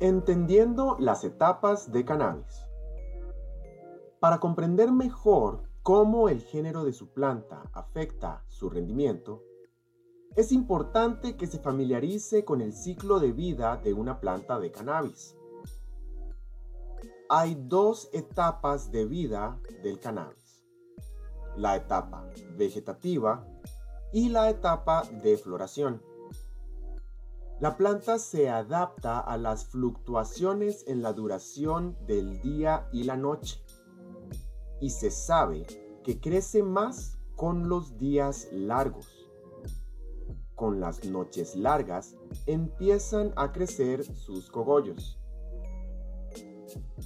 Entendiendo las etapas de cannabis. Para comprender mejor cómo el género de su planta afecta su rendimiento, es importante que se familiarice con el ciclo de vida de una planta de cannabis. Hay dos etapas de vida del cannabis. La etapa vegetativa y la etapa de floración. La planta se adapta a las fluctuaciones en la duración del día y la noche y se sabe que crece más con los días largos. Con las noches largas empiezan a crecer sus cogollos.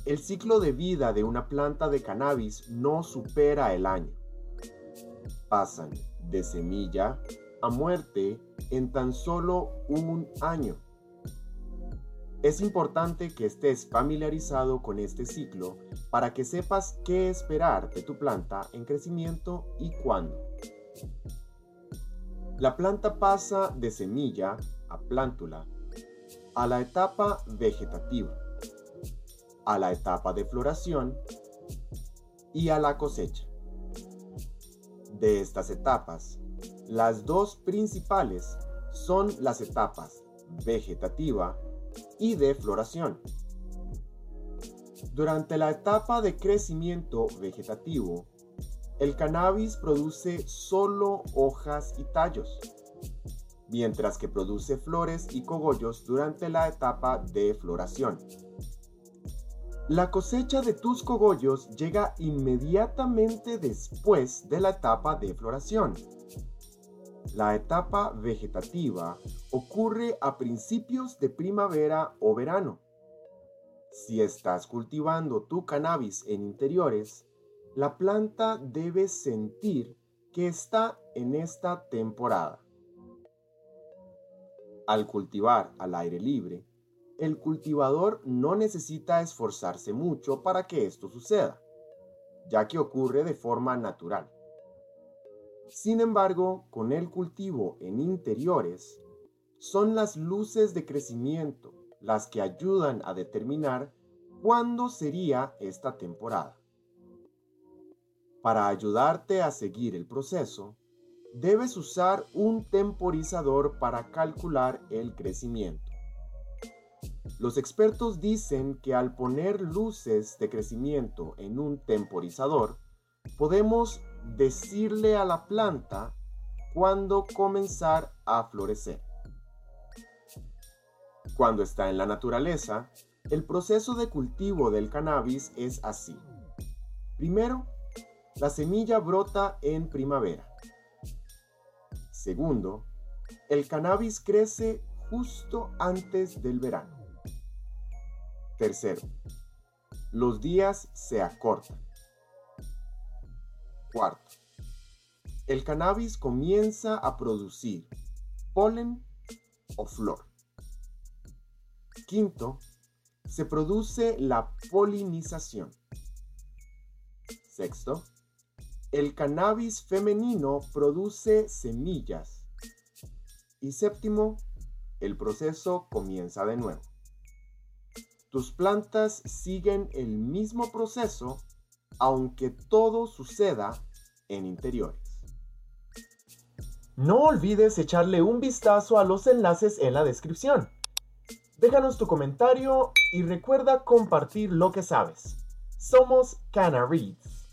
El ciclo de vida de una planta de cannabis no supera el año. Pasan de semilla a muerte en tan solo un año. Es importante que estés familiarizado con este ciclo para que sepas qué esperar de tu planta en crecimiento y cuándo. La planta pasa de semilla a plántula a la etapa vegetativa, a la etapa de floración y a la cosecha. De estas etapas, las dos principales son las etapas vegetativa y de floración. Durante la etapa de crecimiento vegetativo, el cannabis produce solo hojas y tallos, mientras que produce flores y cogollos durante la etapa de floración. La cosecha de tus cogollos llega inmediatamente después de la etapa de floración la etapa vegetativa ocurre a principios de primavera o verano. Si estás cultivando tu cannabis en interiores, la planta debe sentir que está en esta temporada. Al cultivar al aire libre, el cultivador no necesita esforzarse mucho para que esto suceda, ya que ocurre de forma natural. Sin embargo, con el cultivo en interiores, son las luces de crecimiento las que ayudan a determinar cuándo sería esta temporada. Para ayudarte a seguir el proceso, debes usar un temporizador para calcular el crecimiento. Los expertos dicen que al poner luces de crecimiento en un temporizador, podemos decirle a la planta cuándo comenzar a florecer. Cuando está en la naturaleza, el proceso de cultivo del cannabis es así. Primero, la semilla brota en primavera. Segundo, el cannabis crece justo antes del verano. Tercero, los días se acortan. Cuarto, el cannabis comienza a producir polen o flor. Quinto, se produce la polinización. Sexto, el cannabis femenino produce semillas. Y séptimo, el proceso comienza de nuevo. Tus plantas siguen el mismo proceso aunque todo suceda en interiores. No olvides echarle un vistazo a los enlaces en la descripción. Déjanos tu comentario y recuerda compartir lo que sabes. Somos Canareads.